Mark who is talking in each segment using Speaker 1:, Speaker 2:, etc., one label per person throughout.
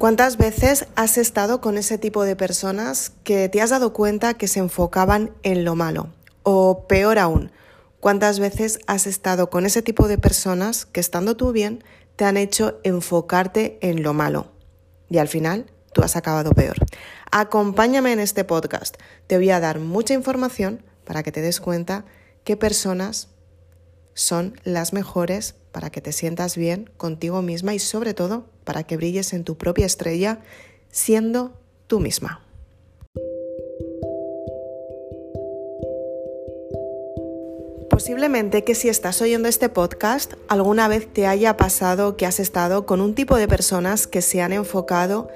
Speaker 1: ¿Cuántas veces has estado con ese tipo de personas que te has dado cuenta que se enfocaban en lo malo? O peor aún, ¿cuántas veces has estado con ese tipo de personas que estando tú bien te han hecho enfocarte en lo malo? Y al final tú has acabado peor. Acompáñame en este podcast. Te voy a dar mucha información para que te des cuenta qué personas son las mejores para que te sientas bien contigo misma y sobre todo para que brilles en tu propia estrella siendo tú misma. Posiblemente que si estás oyendo este podcast, alguna vez te haya pasado que has estado con un tipo de personas que se han enfocado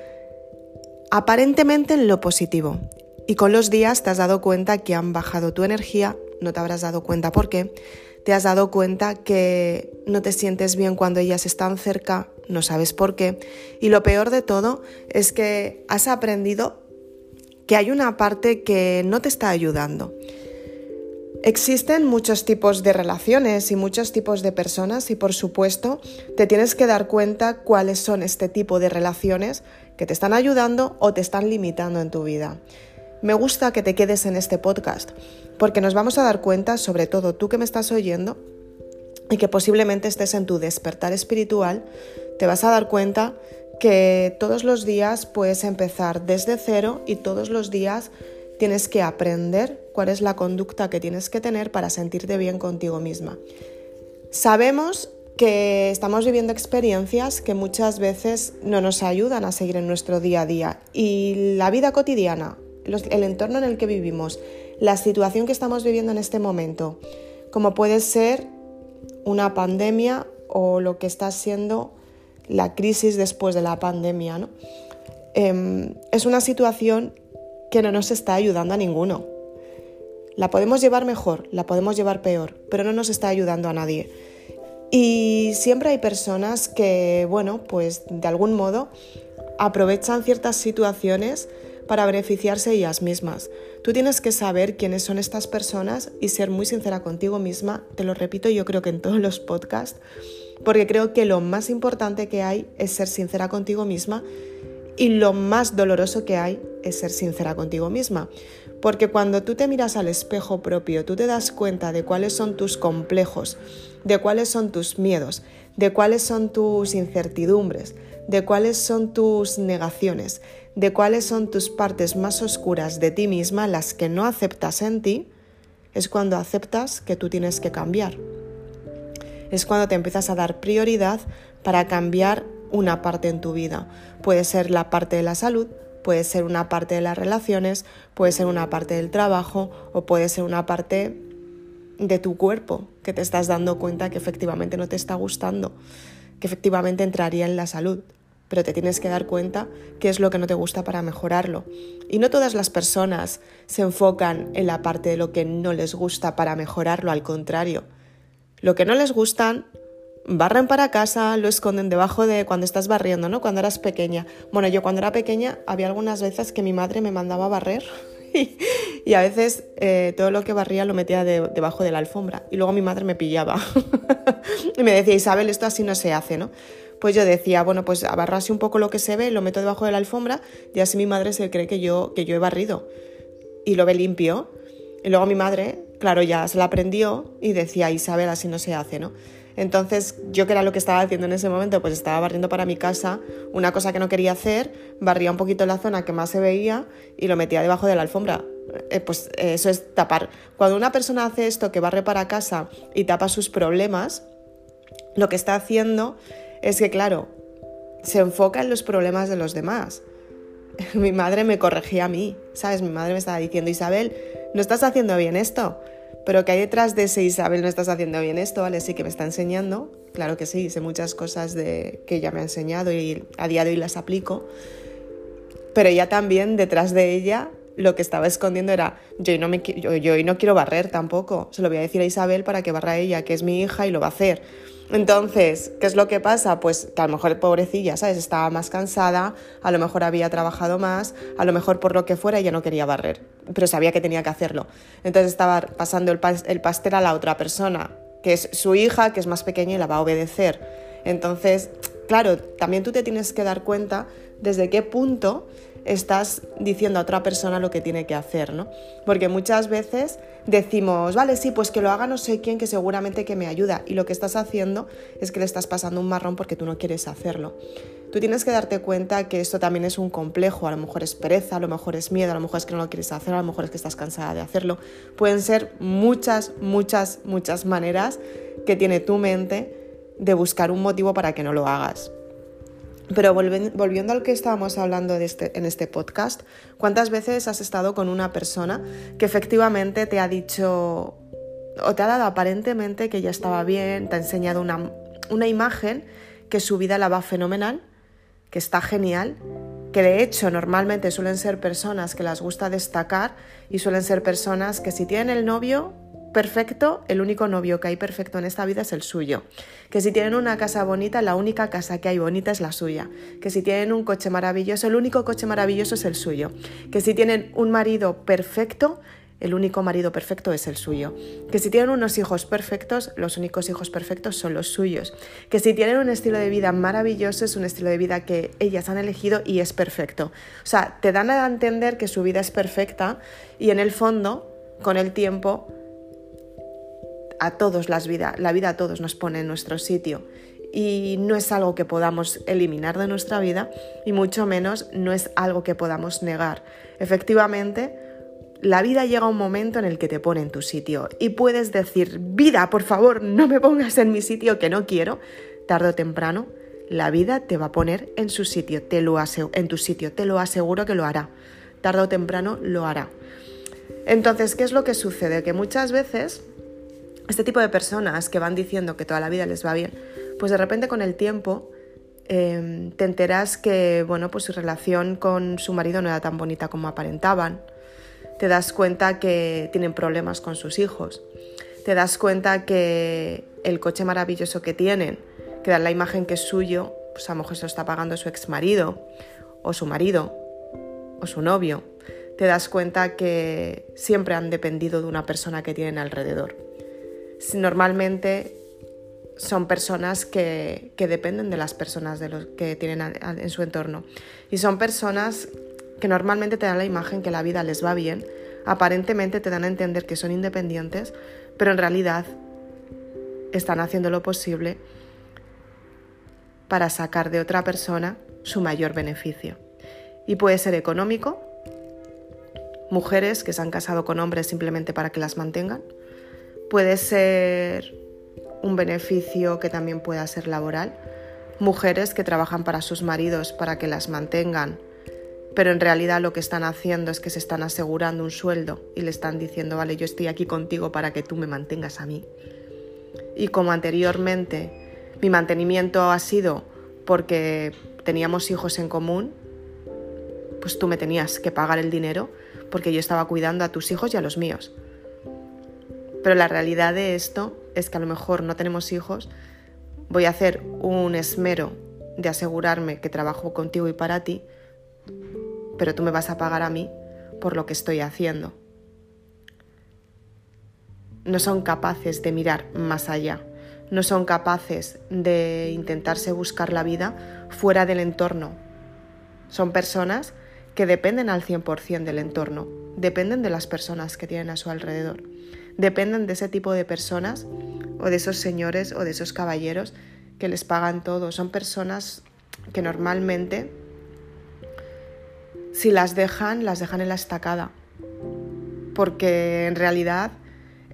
Speaker 1: aparentemente en lo positivo y con los días te has dado cuenta que han bajado tu energía, no te habrás dado cuenta por qué, te has dado cuenta que no te sientes bien cuando ellas están cerca, no sabes por qué. Y lo peor de todo es que has aprendido que hay una parte que no te está ayudando. Existen muchos tipos de relaciones y muchos tipos de personas y por supuesto te tienes que dar cuenta cuáles son este tipo de relaciones que te están ayudando o te están limitando en tu vida me gusta que te quedes en este podcast, porque nos vamos a dar cuenta, sobre todo tú que me estás oyendo, y que posiblemente estés en tu despertar espiritual, te vas a dar cuenta que todos los días puedes empezar desde cero y todos los días tienes que aprender cuál es la conducta que tienes que tener para sentirte bien contigo misma. Sabemos que estamos viviendo experiencias que muchas veces no nos ayudan a seguir en nuestro día a día y la vida cotidiana el entorno en el que vivimos, la situación que estamos viviendo en este momento, como puede ser una pandemia o lo que está siendo la crisis después de la pandemia. ¿no? Em, es una situación que no nos está ayudando a ninguno. La podemos llevar mejor, la podemos llevar peor, pero no nos está ayudando a nadie. Y siempre hay personas que, bueno, pues de algún modo aprovechan ciertas situaciones para beneficiarse ellas mismas. Tú tienes que saber quiénes son estas personas y ser muy sincera contigo misma. Te lo repito yo creo que en todos los podcasts, porque creo que lo más importante que hay es ser sincera contigo misma y lo más doloroso que hay es ser sincera contigo misma. Porque cuando tú te miras al espejo propio, tú te das cuenta de cuáles son tus complejos, de cuáles son tus miedos, de cuáles son tus incertidumbres, de cuáles son tus negaciones, de cuáles son tus partes más oscuras de ti misma, las que no aceptas en ti, es cuando aceptas que tú tienes que cambiar. Es cuando te empiezas a dar prioridad para cambiar una parte en tu vida. Puede ser la parte de la salud, puede ser una parte de las relaciones, puede ser una parte del trabajo o puede ser una parte de tu cuerpo que te estás dando cuenta que efectivamente no te está gustando, que efectivamente entraría en la salud pero te tienes que dar cuenta qué es lo que no te gusta para mejorarlo. Y no todas las personas se enfocan en la parte de lo que no les gusta para mejorarlo, al contrario. Lo que no les gustan, barren para casa, lo esconden debajo de cuando estás barriendo, ¿no? Cuando eras pequeña. Bueno, yo cuando era pequeña había algunas veces que mi madre me mandaba a barrer y a veces eh, todo lo que barría lo metía debajo de la alfombra y luego mi madre me pillaba y me decía, Isabel, esto así no se hace, ¿no? Pues yo decía, bueno, pues abarrase un poco lo que se ve, lo meto debajo de la alfombra y así mi madre se cree que yo, que yo he barrido y lo ve limpio. Y luego mi madre, claro, ya se la aprendió y decía, Isabel, así no se hace, ¿no? Entonces, yo que era lo que estaba haciendo en ese momento, pues estaba barriendo para mi casa, una cosa que no quería hacer, barría un poquito la zona que más se veía y lo metía debajo de la alfombra. Eh, pues eso es tapar. Cuando una persona hace esto, que barre para casa y tapa sus problemas, lo que está haciendo es que, claro, se enfoca en los problemas de los demás. Mi madre me corregía a mí, ¿sabes? Mi madre me estaba diciendo, Isabel, no estás haciendo bien esto. Pero que hay detrás de ese Isabel, no estás haciendo bien esto, ¿vale? Sí que me está enseñando. Claro que sí, sé muchas cosas de, que ella me ha enseñado y a día de hoy las aplico. Pero ella también, detrás de ella, lo que estaba escondiendo era, yo no, me, yo, yo no quiero barrer tampoco. Se lo voy a decir a Isabel para que barra ella, que es mi hija y lo va a hacer. Entonces, ¿qué es lo que pasa? Pues que a lo mejor pobrecilla, ¿sabes? Estaba más cansada, a lo mejor había trabajado más, a lo mejor por lo que fuera ella no quería barrer, pero sabía que tenía que hacerlo. Entonces estaba pasando el, el pastel a la otra persona, que es su hija, que es más pequeña y la va a obedecer. Entonces, claro, también tú te tienes que dar cuenta desde qué punto estás diciendo a otra persona lo que tiene que hacer, ¿no? Porque muchas veces decimos, vale, sí, pues que lo haga no sé quién que seguramente que me ayuda y lo que estás haciendo es que le estás pasando un marrón porque tú no quieres hacerlo. Tú tienes que darte cuenta que esto también es un complejo, a lo mejor es pereza, a lo mejor es miedo, a lo mejor es que no lo quieres hacer, a lo mejor es que estás cansada de hacerlo. Pueden ser muchas, muchas, muchas maneras que tiene tu mente de buscar un motivo para que no lo hagas. Pero volviendo al que estábamos hablando este, en este podcast, ¿cuántas veces has estado con una persona que efectivamente te ha dicho o te ha dado aparentemente que ya estaba bien, te ha enseñado una, una imagen que su vida la va fenomenal, que está genial, que de hecho normalmente suelen ser personas que las gusta destacar y suelen ser personas que si tienen el novio perfecto, el único novio que hay perfecto en esta vida es el suyo. Que si tienen una casa bonita, la única casa que hay bonita es la suya. Que si tienen un coche maravilloso, el único coche maravilloso es el suyo. Que si tienen un marido perfecto, el único marido perfecto es el suyo. Que si tienen unos hijos perfectos, los únicos hijos perfectos son los suyos. Que si tienen un estilo de vida maravilloso, es un estilo de vida que ellas han elegido y es perfecto. O sea, te dan a entender que su vida es perfecta y en el fondo, con el tiempo, a todos las vida, la vida a todos nos pone en nuestro sitio y no es algo que podamos eliminar de nuestra vida y mucho menos no es algo que podamos negar. Efectivamente, la vida llega a un momento en el que te pone en tu sitio y puedes decir, vida, por favor, no me pongas en mi sitio que no quiero. Tarde o temprano, la vida te va a poner en su sitio, te lo en tu sitio, te lo aseguro que lo hará. Tarde o temprano lo hará. Entonces, ¿qué es lo que sucede? Que muchas veces este tipo de personas que van diciendo que toda la vida les va bien, pues de repente con el tiempo em, te enteras que bueno, pues su relación con su marido no era tan bonita como aparentaban. Te das cuenta que tienen problemas con sus hijos. Te das cuenta que el coche maravilloso que tienen, que dan la imagen que es suyo, pues a lo mejor se lo está pagando su ex marido, o su marido, o su novio. Te das cuenta que siempre han dependido de una persona que tienen alrededor normalmente son personas que, dependen de las personas de los que tienen en su entorno. Y son personas que normalmente te dan la imagen que la vida les va bien, aparentemente te dan a entender que son independientes, pero en realidad están haciendo lo posible para sacar de otra persona su mayor beneficio. Y puede ser económico, mujeres que se han casado con hombres simplemente para que las mantengan, Puede ser un beneficio que también pueda ser laboral. Mujeres que trabajan para sus maridos para que las mantengan, pero en realidad lo que están haciendo es que se están asegurando un sueldo y le están diciendo, vale, yo estoy aquí contigo para que tú me mantengas a mí. Y como anteriormente mi mantenimiento ha sido porque teníamos hijos en común, pues tú me tenías que pagar el dinero porque yo estaba cuidando a tus hijos y a los míos. Pero la realidad de esto es que a lo mejor no tenemos hijos, voy a hacer un esmero de asegurarme que trabajo contigo y para ti, pero tú me vas a pagar a mí por lo que estoy haciendo. No son capaces de mirar más allá, no son capaces de intentarse buscar la vida fuera del entorno. Son personas que dependen al 100% del entorno, dependen de las personas que tienen a su alrededor dependen de ese tipo de personas o de esos señores o de esos caballeros que les pagan todo. Son personas que normalmente, si las dejan, las dejan en la estacada. Porque en realidad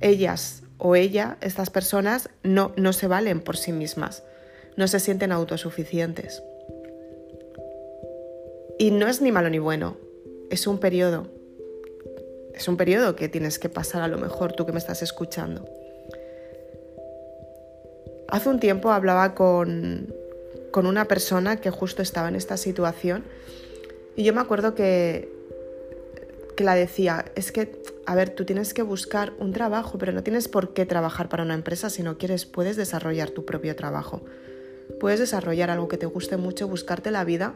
Speaker 1: ellas o ella, estas personas, no, no se valen por sí mismas, no se sienten autosuficientes. Y no es ni malo ni bueno, es un periodo es un periodo que tienes que pasar a lo mejor tú que me estás escuchando. Hace un tiempo hablaba con, con una persona que justo estaba en esta situación y yo me acuerdo que, que la decía, es que, a ver, tú tienes que buscar un trabajo, pero no tienes por qué trabajar para una empresa si no quieres, puedes desarrollar tu propio trabajo. Puedes desarrollar algo que te guste mucho, buscarte la vida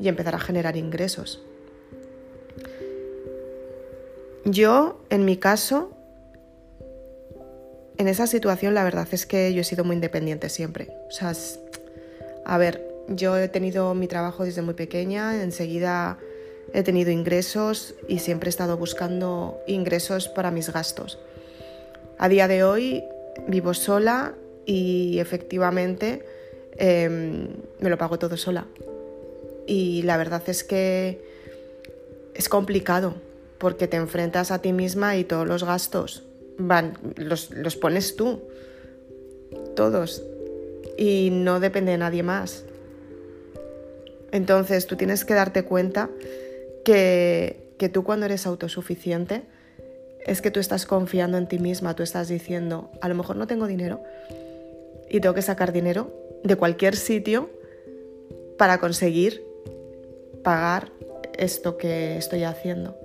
Speaker 1: y empezar a generar ingresos. Yo, en mi caso, en esa situación la verdad es que yo he sido muy independiente siempre. O sea, a ver, Yo he tenido mi trabajo desde muy pequeña, enseguida he tenido ingresos y siempre he estado buscando ingresos para mis gastos. A día de hoy vivo sola y efectivamente em, me lo pago todo sola. Y la verdad es que es complicado porque te enfrentas a ti misma y todos los gastos van, los, los pones tú, todos, y no depende de nadie más. Entonces tú tienes que darte cuenta que, que tú cuando eres autosuficiente es que tú estás confiando en ti misma, tú estás diciendo, a lo mejor no tengo dinero y tengo que sacar dinero de cualquier sitio para conseguir pagar esto que estoy haciendo.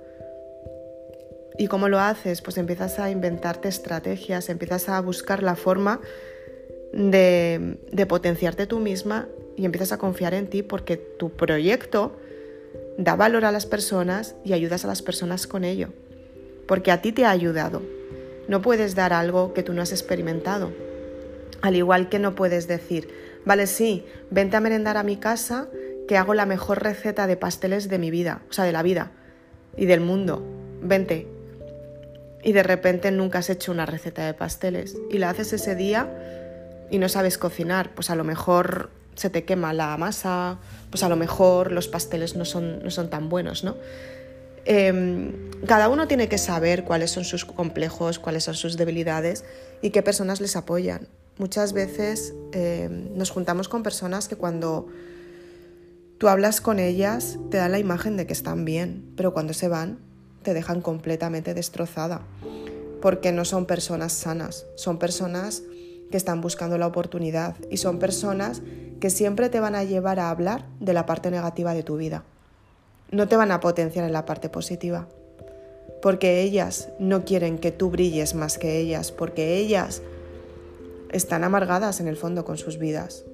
Speaker 1: ¿Y cómo lo haces? Pues empiezas a inventarte estrategias, empiezas a buscar la forma de, de potenciarte tú misma y empiezas a confiar en ti porque tu proyecto da valor a las personas y ayudas a las personas con ello. Porque a ti te ha ayudado. No puedes dar algo que tú no has experimentado. Al igual que no puedes decir, vale, sí, vente a merendar a mi casa que hago la mejor receta de pasteles de mi vida, o sea, de la vida y del mundo. Vente. Y de repente nunca has hecho una receta de pasteles y la haces ese día y no sabes cocinar, pues a lo mejor se te quema la masa, pues a lo mejor los pasteles no son, no son tan buenos, ¿no? Em, cada uno tiene que saber cuáles son sus complejos, cuáles son sus debilidades y qué personas les apoyan. Muchas veces em, nos juntamos con personas que cuando Tú hablas con ellas, te dan la imagen de que están bien, pero cuando se van, te dejan completamente destrozada, porque no son personas sanas, son personas que están buscando la oportunidad y son personas que siempre te van a llevar a hablar de la parte negativa de tu vida. No te van a potenciar en la parte positiva, porque ellas no quieren que tú brilles más que ellas, porque ellas están amargadas en el fondo con sus vidas.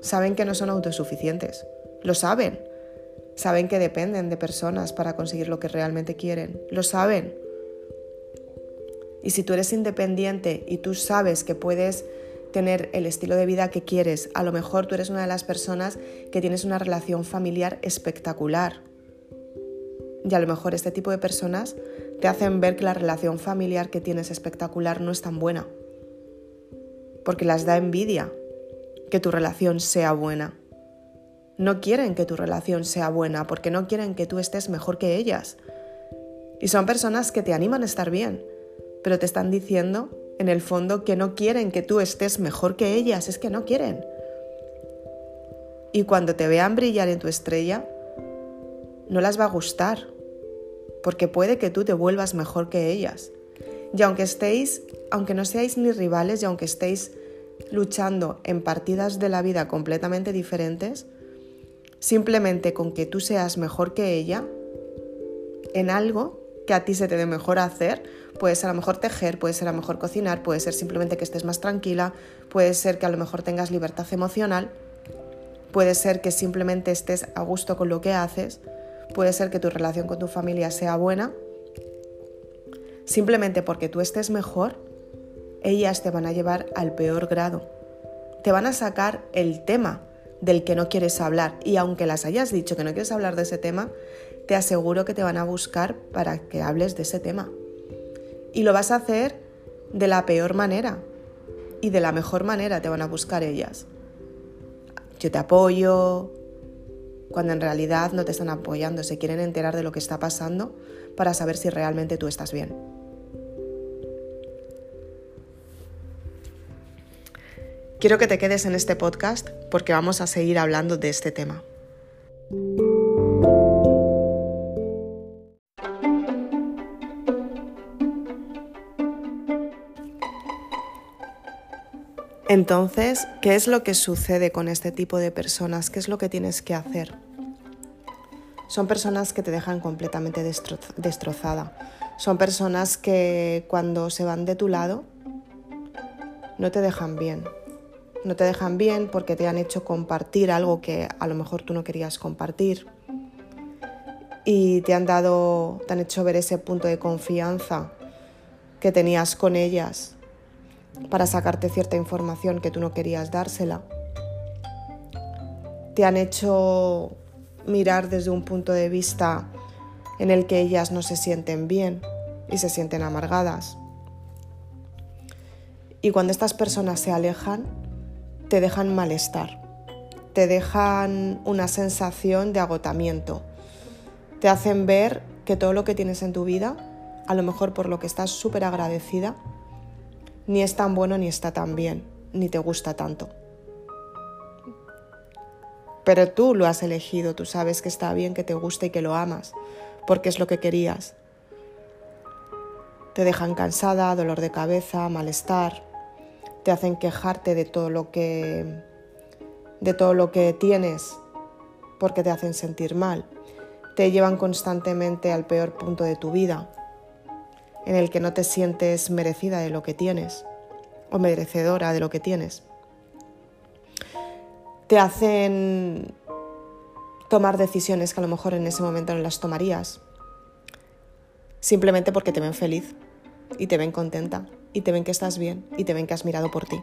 Speaker 1: Saben que no son autosuficientes lo saben. Saben que dependen de personas para conseguir lo que realmente quieren. Lo saben. Y si tú eres independiente y tú sabes que puedes tener el estilo de vida que quieres, a lo mejor tú eres una de las personas que tienes una relación familiar espectacular. Y a lo mejor este tipo de personas te hacen ver que la relación familiar que tienes espectacular no es tan buena. Porque las da envidia que tu relación sea buena no quieren que tu relación sea buena porque no quieren que tú estés mejor que ellas. Y son personas que te animan a estar bien, pero te están diciendo en el fondo que no quieren que tú estés mejor que ellas, es que no quieren. Y cuando te vean brillar en tu estrella, no las va a gustar, porque puede que tú te vuelvas mejor que ellas. Y aunque estéis, aunque no seáis ni rivales y aunque estéis luchando en partidas de la vida completamente diferentes, simplemente con que tú seas mejor que ella en algo que a ti se te dé mejor hacer, puede ser a lo mejor tejer, puede ser a lo mejor cocinar, puede ser simplemente que estés más tranquila, puede ser que a lo mejor tengas libertad emocional, puede ser que simplemente estés a gusto con lo que haces, puede ser que tu relación con tu familia sea buena. Simplemente porque tú estés mejor, ellas te van a llevar al peor grado. Te van a sacar el tema del que no quieres hablar. Y aunque las hayas dicho que no quieres hablar de ese tema, te aseguro que te van a buscar para que hables de ese tema. Y lo vas a hacer de la peor manera. Y de la mejor manera te van a buscar ellas. Yo te apoyo, cuando en realidad no te están apoyando, se quieren enterar de lo que está pasando para saber si realmente tú estás bien. Quiero que te quedes en este podcast porque vamos a seguir hablando de este tema. Entonces, ¿qué es lo que sucede con este tipo de personas? ¿Qué es lo que tienes que hacer? Son personas que te dejan completamente destrozada. Son personas que cuando se van de tu lado no te dejan bien no te dejan bien porque te han hecho compartir algo que a lo mejor tú no querías compartir y te han dado, te han hecho ver ese punto de confianza que tenías con ellas para sacarte cierta información que tú no querías dársela. te han hecho mirar desde un punto de vista en el que ellas no se sienten bien y se sienten amargadas. Y cuando estas personas se alejan, te dejan malestar, te dejan una sensación de agotamiento, te hacen ver que todo lo que tienes en tu vida, a lo mejor por lo que estás súper agradecida, ni es tan bueno ni está tan bien, ni te gusta tanto. Pero tú lo has elegido, tú sabes que está bien, que te gusta y que lo amas, porque es lo que querías. Te dejan cansada, dolor de cabeza, malestar, te hacen quejarte de todo lo que de todo lo que tienes porque te hacen sentir mal. Te llevan constantemente al peor punto de tu vida, en el que no te sientes merecida de lo que tienes o merecedora de lo que tienes. Te hacen tomar decisiones que a lo mejor en ese momento no las tomarías, simplemente porque te ven feliz y te ven contenta y te ven que estás bien y te ven que has mirado por ti.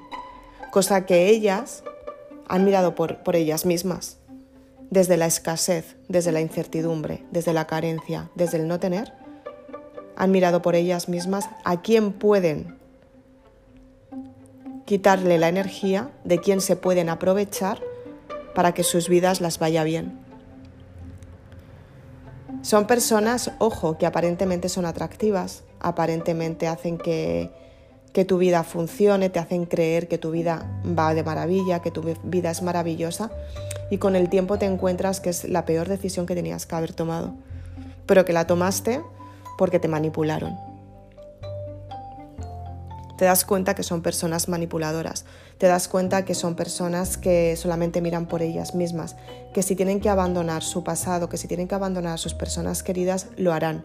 Speaker 1: Cosa que ellas han mirado por, por ellas mismas, desde la escasez, desde la incertidumbre, desde la carencia, desde el no tener, han mirado por ellas mismas a quién pueden quitarle la energía, de quién se pueden aprovechar para que sus vidas las vaya bien. Son personas, ojo, que aparentemente son atractivas, aparentemente hacen que que tu vida funcione, te hacen creer que tu vida va de maravilla, que tu vida es maravillosa y con el tiempo te encuentras que es la peor decisión que tenías que haber tomado, pero que la tomaste porque te manipularon. Te das cuenta que son personas manipuladoras, te das cuenta que son personas que solamente miran por ellas mismas, que si tienen que abandonar su pasado, que si tienen que abandonar a sus personas queridas, lo harán,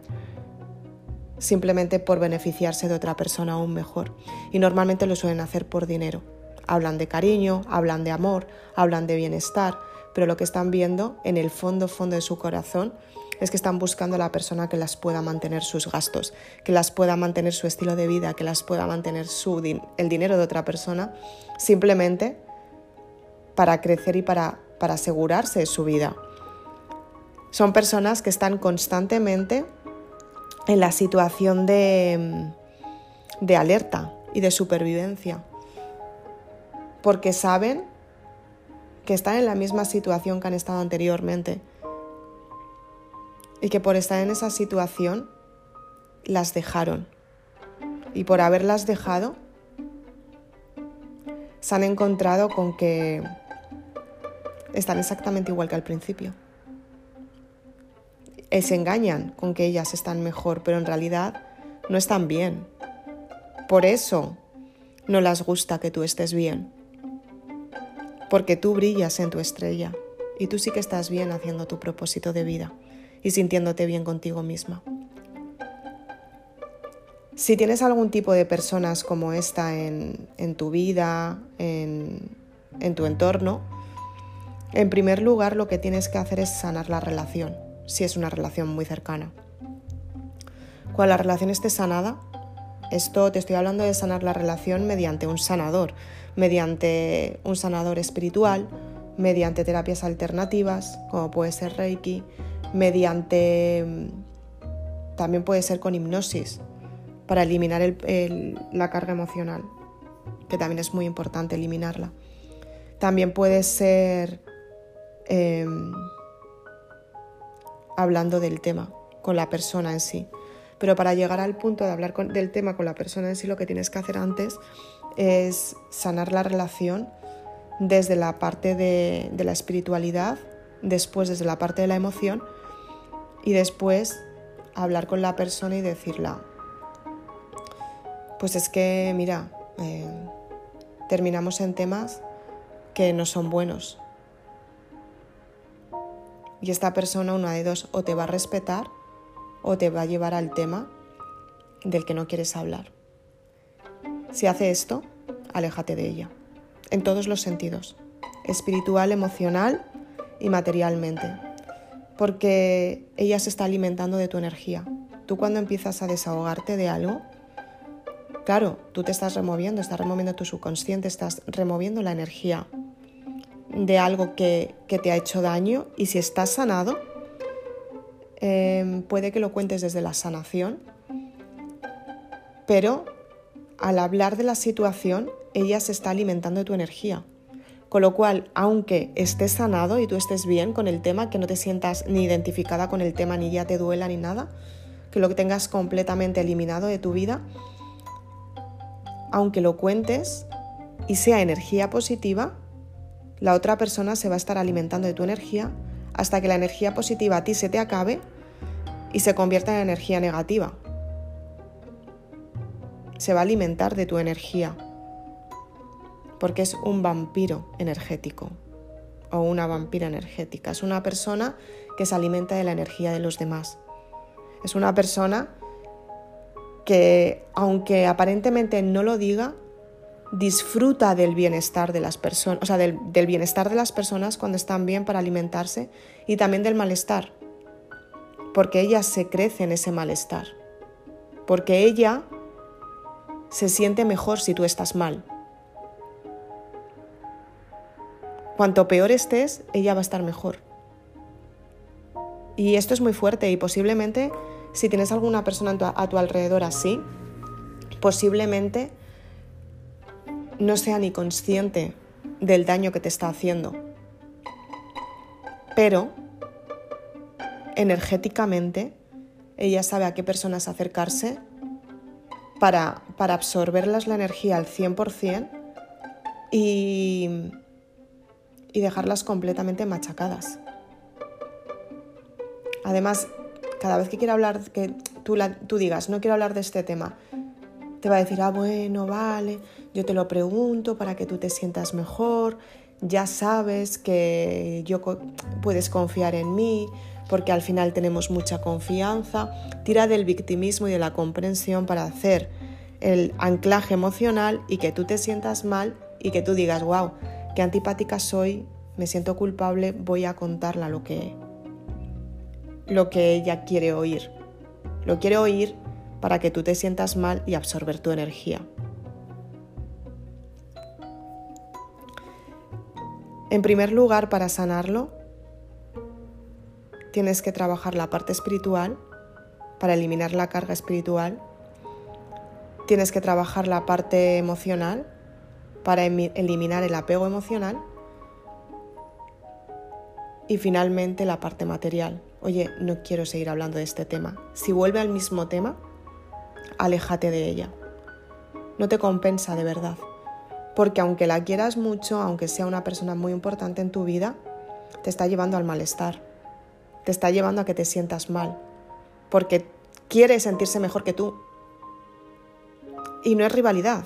Speaker 1: simplemente por beneficiarse de otra persona aún mejor. Y normalmente lo suelen hacer por dinero. Hablan de cariño, hablan de amor, hablan de bienestar, pero lo que están viendo en el fondo, fondo de su corazón es que están buscando a la persona que las pueda mantener sus gastos, que las pueda mantener su estilo de vida, que las pueda mantener su el dinero de otra persona, simplemente para crecer y para, para asegurarse de su vida. Son personas que están constantemente en la situación de, de alerta y de supervivencia, porque saben que están en la misma situación que han estado anteriormente. Y que por estar en esa situación las dejaron. Y por haberlas dejado se han encontrado con que están exactamente igual que al principio. Se engañan con que ellas están mejor, pero en realidad no están bien. Por eso no las gusta que tú estés bien. Porque tú brillas en tu estrella y tú sí que estás bien haciendo tu propósito de vida y sintiéndote bien contigo misma. Si tienes algún tipo de personas como esta en, tu vida, en tu entorno, en primer lugar lo que tienes que hacer es sanar la relación si es una relación muy cercana. Cuando la relación esté sanada, esto te estoy hablando de sanar la relación mediante un sanador, mediante un sanador espiritual, mediante terapias alternativas, como puede ser Reiki, mediante... también puede ser con hipnosis, para eliminar la carga emocional, que también es muy importante eliminarla. También puede ser... Em, hablando del tema con la persona en sí. Pero para llegar al punto de hablar del tema con la persona en sí, lo que tienes que hacer antes es sanar la relación desde la parte de, la espiritualidad, después desde la parte de la emoción y después hablar con la persona y decirla, pues es que, mira, eh, terminamos en temas que no son buenos, y esta persona, una de dos, o te va a respetar o te va a llevar al tema del que no quieres hablar. Si hace esto, aléjate de ella, en todos los sentidos, espiritual, emocional y materialmente, porque ella se está alimentando de tu energía. Tú cuando empiezas a desahogarte de algo, claro, tú te estás removiendo, estás removiendo tu subconsciente, estás removiendo la energía de algo que, te ha hecho daño y si estás sanado, em, puede que lo cuentes desde la sanación, pero al hablar de la situación, ella se está alimentando de tu energía. Con lo cual, aunque estés sanado y tú estés bien con el tema, que no te sientas ni identificada con el tema, ni ya te duela ni nada, que lo que tengas completamente eliminado de tu vida, aunque lo cuentes y sea energía positiva, la otra persona se va a estar alimentando de tu energía hasta que la energía positiva a ti se te acabe y se convierta en energía negativa. Se va a alimentar de tu energía porque es un vampiro energético o una vampira energética. Es una persona que se alimenta de la energía de los demás. Es una persona que, aunque aparentemente no lo diga, disfruta del bienestar de las personas, o sea, del, del, bienestar de las personas cuando están bien para alimentarse y también del malestar, porque ella se crece en ese malestar, porque ella se siente mejor si tú estás mal. Cuanto peor estés, ella va a estar mejor. Y esto es muy fuerte y posiblemente si tienes alguna persona a tu alrededor así, posiblemente no sea ni consciente del daño que te está haciendo. Pero energéticamente ella sabe a qué personas acercarse para, para absorberlas la energía al 100% y, y dejarlas completamente machacadas. Además, cada vez que quiera hablar, que tú, tú digas, no quiero hablar de este tema, te va a decir, ah, bueno, vale, yo te lo pregunto para que tú te sientas mejor, ya sabes que yo puedes confiar en mí, porque al final tenemos mucha confianza. Tira del victimismo y de la comprensión para hacer el anclaje emocional y que tú te sientas mal y que tú digas, wow, qué antipática soy, me siento culpable, voy a contarla lo que, lo que ella quiere oír. Lo quiere oír para que tú te sientas mal y absorber tu energía. En primer lugar, para sanarlo, tienes que trabajar la parte espiritual para eliminar la carga espiritual. Tienes que trabajar la parte emocional para eliminar el apego emocional y finalmente la parte material. Oye, no quiero seguir hablando de este tema. Si vuelve al mismo tema, aléjate de ella. No te compensa de verdad. Porque aunque la quieras mucho, aunque sea una persona muy importante en tu vida, te está llevando al malestar. Te está llevando a que te sientas mal. Porque quiere sentirse mejor que tú. Y no es rivalidad.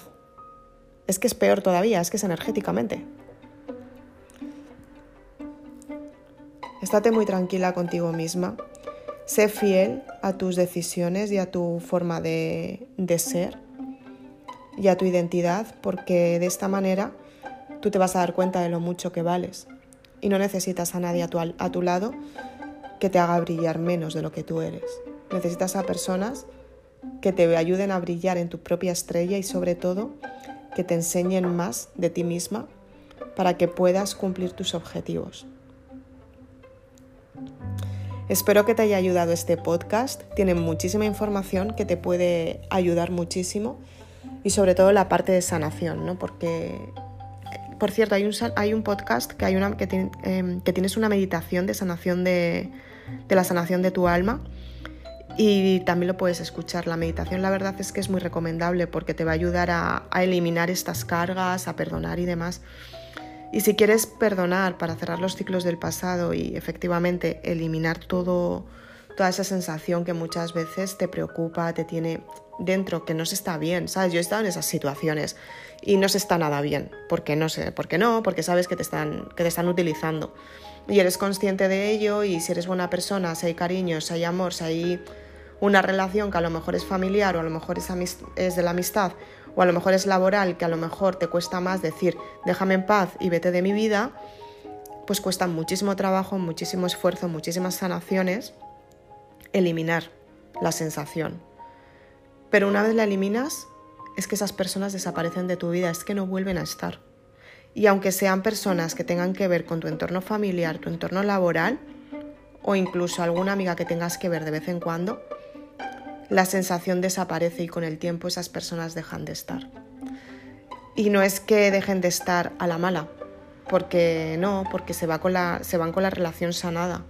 Speaker 1: Es que es peor todavía, es que es energéticamente. Estate muy tranquila contigo misma. Sé fiel a tus decisiones y a tu forma de, ser y a tu identidad, porque de esta manera tú te vas a dar cuenta de lo mucho que vales y no necesitas a nadie a tu, a tu lado que te haga brillar menos de lo que tú eres. Necesitas a personas que te ayuden a brillar en tu propia estrella y sobre todo que te enseñen más de ti misma para que puedas cumplir tus objetivos. Espero que te haya ayudado este podcast. Tiene muchísima información que te puede ayudar muchísimo y sobre todo la parte de sanación, ¿no? Porque, por cierto, hay un, podcast que, hay una, que, em, que tienes una meditación de sanación de, la sanación de tu alma y también lo puedes escuchar. La meditación la verdad es que es muy recomendable porque te va a ayudar a eliminar estas cargas, a perdonar y demás. Y si quieres perdonar para cerrar los ciclos del pasado y efectivamente eliminar todo, toda esa sensación que muchas veces te preocupa, te tiene dentro, que no se está bien, ¿sabes? Yo he estado en esas situaciones y no se está nada bien. ¿Por qué no sé? ¿Por qué no? Porque sabes que te están, que te están utilizando. Y eres consciente de ello y si eres buena persona, si hay cariño, si hay amor, si hay una relación que a lo mejor es familiar o a lo mejor es, es de la amistad o a lo mejor es laboral, que a lo mejor te cuesta más decir déjame en paz y vete de mi vida, pues cuesta muchísimo trabajo, muchísimo esfuerzo, muchísimas sanaciones eliminar la sensación. Pero una vez la eliminas, es que esas personas desaparecen de tu vida, es que no vuelven a estar. Y aunque sean personas que tengan que ver con tu entorno familiar, tu entorno laboral o incluso alguna amiga que tengas que ver de vez en cuando, la sensación desaparece y con el tiempo esas personas dejan de estar. Y no es que dejen de estar a la mala, porque no, porque se, va con la, se van con la relación sanada.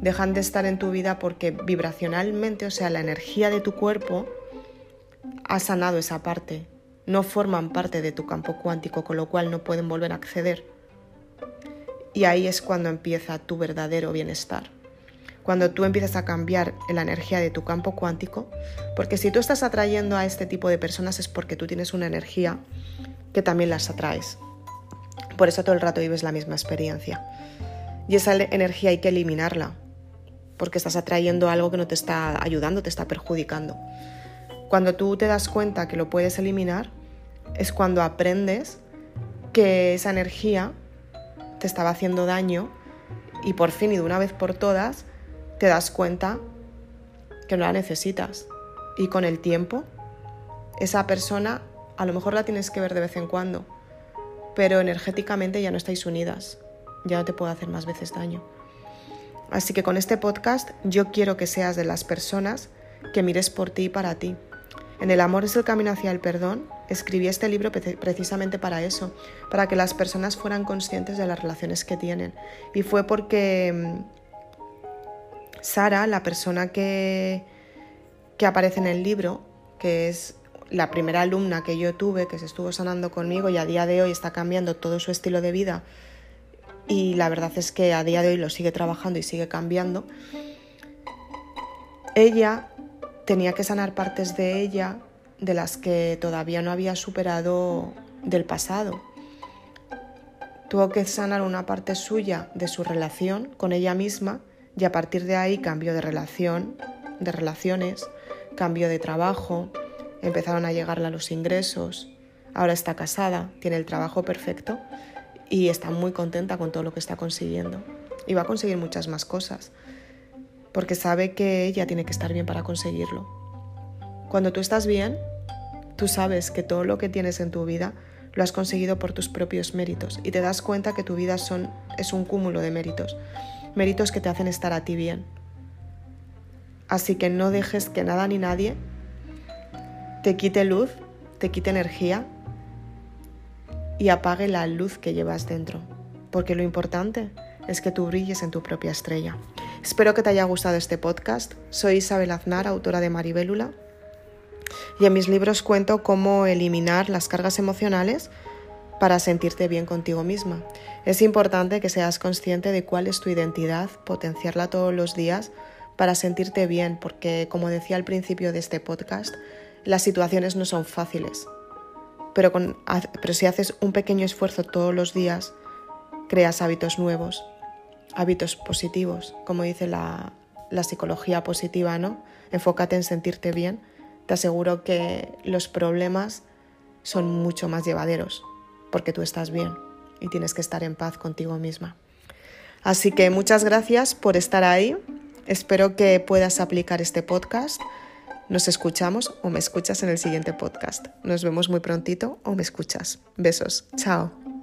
Speaker 1: Dejan de estar en tu vida porque vibracionalmente, o sea, la energía de tu cuerpo ha sanado esa parte. No forman parte de tu campo cuántico, con lo cual no pueden volver a acceder. Y ahí es cuando empieza tu verdadero bienestar cuando tú empiezas a cambiar la energía de tu campo cuántico, porque si tú estás atrayendo a este tipo de personas es porque tú tienes una energía que también las atraes. Por eso todo el rato vives la misma experiencia. Y esa energía hay que eliminarla, porque estás atrayendo algo que no te está ayudando, te está perjudicando. Cuando tú te das cuenta que lo puedes eliminar, es cuando aprendes que esa energía te estaba haciendo daño y por fin y de una vez por todas te das cuenta que no la necesitas. Y con el tiempo, esa persona a lo mejor la tienes que ver de vez en cuando, pero energéticamente ya no estáis unidas, ya no te puede hacer más veces daño. Así que con este podcast yo quiero que seas de las personas que mires por ti y para ti. En El amor es el camino hacia el perdón, escribí este libro precisamente para eso, para que las personas fueran conscientes de las relaciones que tienen. Y fue porque mm, Sara, la persona que, que aparece en el libro, que es la primera alumna que yo tuve, que se estuvo sanando conmigo y a día de hoy está cambiando todo su estilo de vida y la verdad es que a día de hoy lo sigue trabajando y sigue cambiando, ella tenía que sanar partes de ella de las que todavía no había superado del pasado. Tuvo que sanar una parte suya de su relación con ella misma y a partir de ahí cambio de relación, de relaciones, cambio de trabajo, empezaron a llegarle los ingresos, ahora está casada, tiene el trabajo perfecto y está muy contenta con todo lo que está consiguiendo. Y va a conseguir muchas más cosas, porque sabe que ella tiene que estar bien para conseguirlo. Cuando tú estás bien, tú sabes que todo lo que tienes en tu vida lo has conseguido por tus propios méritos y te das cuenta que tu vida es un cúmulo de méritos méritos que te hacen estar a ti bien. Así que no dejes que nada ni nadie te quite luz, te quite energía y apague la luz que llevas dentro. Porque lo importante es que tú brilles en tu propia estrella. Espero que te haya gustado este podcast. Soy Isabel Aznar, autora de Maribélula. Y en mis libros cuento cómo eliminar las cargas emocionales para sentirte bien contigo misma. Es importante que seas consciente de cuál es tu identidad, potenciarla todos los días para sentirte bien, porque como decía al principio de este podcast, las situaciones no son fáciles. Pero, si haces un pequeño esfuerzo todos los días, creas hábitos nuevos, hábitos positivos, como dice la, la psicología positiva, ¿no? Enfócate en sentirte bien. Te aseguro que los problemas son mucho más llevaderos porque tú estás bien y tienes que estar en paz contigo misma. Así que muchas gracias por estar ahí. Espero que puedas aplicar este podcast. Nos escuchamos o me escuchas en el siguiente podcast. Nos vemos muy prontito o me escuchas. Besos. Chao.